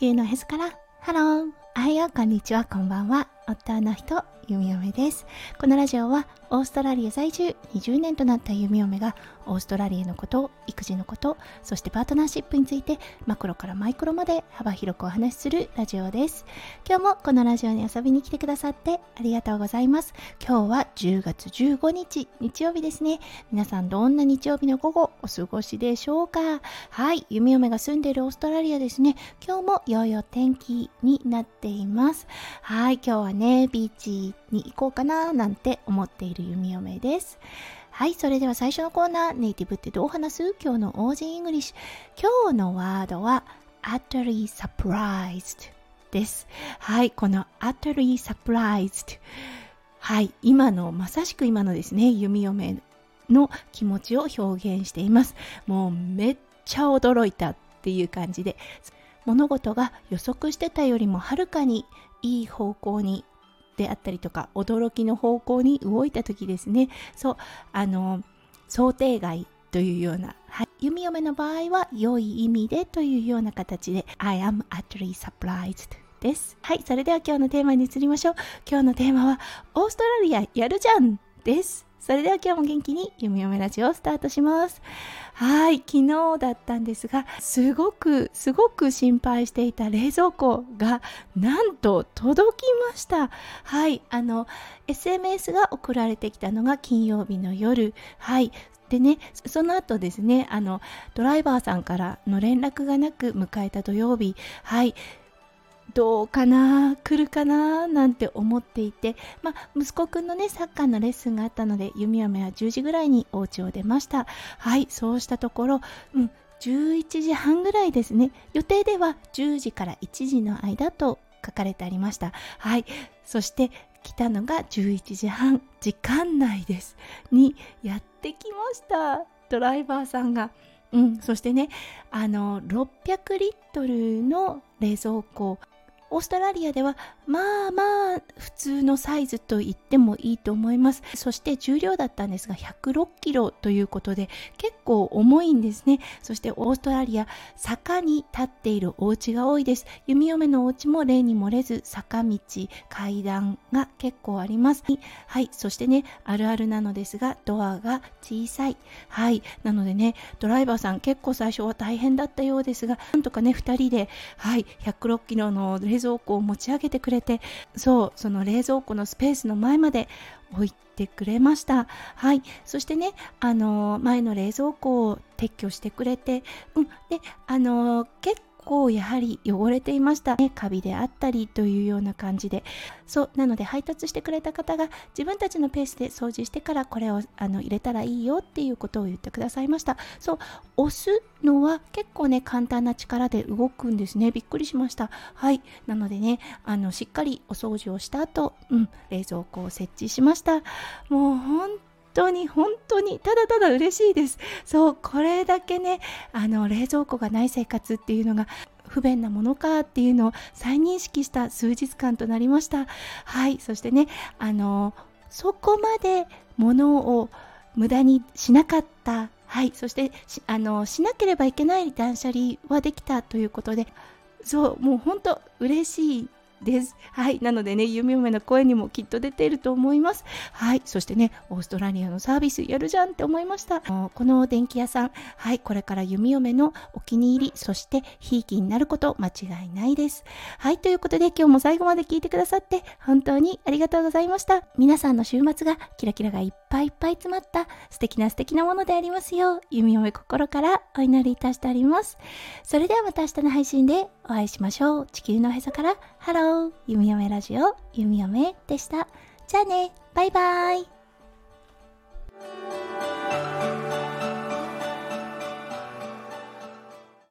球のへそから。ハロー。おはよこんにちはこんばんは。夫の人弓嫁です。このラジオはオーストラリア在住20年となった弓嫁がオーストラリアのこと育児のことそしてパートナーシップについてマクロからマイクロまで幅広くお話しするラジオです。今日もこのラジオに遊びに来てくださってありがとうございます。今日は10月15日日曜日ですね。皆さんどんな日曜日の午後お過ごしでしょうか。はい弓嫁が住んでいるオーストラリアですね。今日も良いお天気になっていますはい今日はねビーチに行こうかななんて思っている弓嫁です。はい、それでは最初のコーナー、ネイティブってどう話す？今日の Aussie English。今日のワードは utterly surprised です。はい、この utterly surprised。はい、今の、まさしく今のですね、弓嫁の気持ちを表現しています。もうめっちゃ驚いたっていう感じで、物事が予測してたよりもはるかにいい方向にであったりとか驚きの方向に動いた時ですねそうあの想定外というような、はい、弓嫁の場合は良い意味でというような形で I am utterly surprised です。はい、それでは今日のテーマに移りましょう。今日のテーマはオーストラリアやるじゃんです。それでは今日も元気に「ゆみよめラジオ」をスタートします。はい、昨日だったんですが、すごくすごく心配していた冷蔵庫がなんと届きました。はい、あの SMS が送られてきたのが金曜日の夜。はい、でねその後ですねあのドライバーさんからの連絡がなく迎えた土曜日はいどうかな来るかななんて思っていて、まあ、息子くんのねサッカーのレッスンがあったので弓嫁は10時ぐらいにお家を出ました。はいそうしたところ、うん、11時半ぐらいですね。予定では10時から1時の間と書かれてありました。はいそして来たのが11時半。時間内です。にやってきました。ドライバーさんが。うん、そしてねあの600リットルの冷蔵庫オーストラリアではまあまあ普通のサイズと言ってもいいと思います。そして重量だったんですが106キロということで結構重いんですね。そしてオーストラリア坂に立っているお家が多いです。弓嫁のお家も例に漏れず坂道階段が結構あります。はいそしてねあるあるなのですがドアが小さい。はいなのでねドライバーさん結構最初は大変だったようですがなんとかね2人ではい106ロの冷蔵庫を持ち上げてくれてそうその冷蔵庫のスペースの前まで置いてくれました。はい。そしてねあの前の冷蔵庫を撤去してくれてうん。であの結構やはり汚れていました、ね、カビであったりというような感じで。そうなので配達してくれた方が自分たちのペースで掃除してからこれをあの入れたらいいよっていうことを言ってくださいました。そう押すのは結構ね簡単な力で動くんですね。びっくりしました。はい。なのでねあのしっかりお掃除をした後、うん、冷蔵庫を設置しました。もう本当に本当にただただ嬉しいです。そうこれだけねあの冷蔵庫がない生活っていうのが不便なものかっていうのを再認識した数日間となりました。はいそしてねあのそこまで物を無駄にしなかった。はいそしてあのしなければいけない断捨離はできたということでそうもう本当嬉しいです。はい。なのでね、弓嫁の声にもきっと出ていると思います。はい。そしてね、オーストラリアのサービスやるじゃんって思いました。この電気屋さん、はい。これから弓嫁のお気に入り、そしてひいきになること間違いないです。はい。ということで今日も最後まで聞いてくださって本当にありがとうございました。皆さんの週末がキラキラがいっぱいいっぱい詰まった素敵な素敵なものでありますよう、弓嫁心からお祈りいたしております。それではまた明日の配信でお会いしましょう。地球のへそからハロー弓嫁ラジオ弓嫁でした。じゃあね、バイバイ。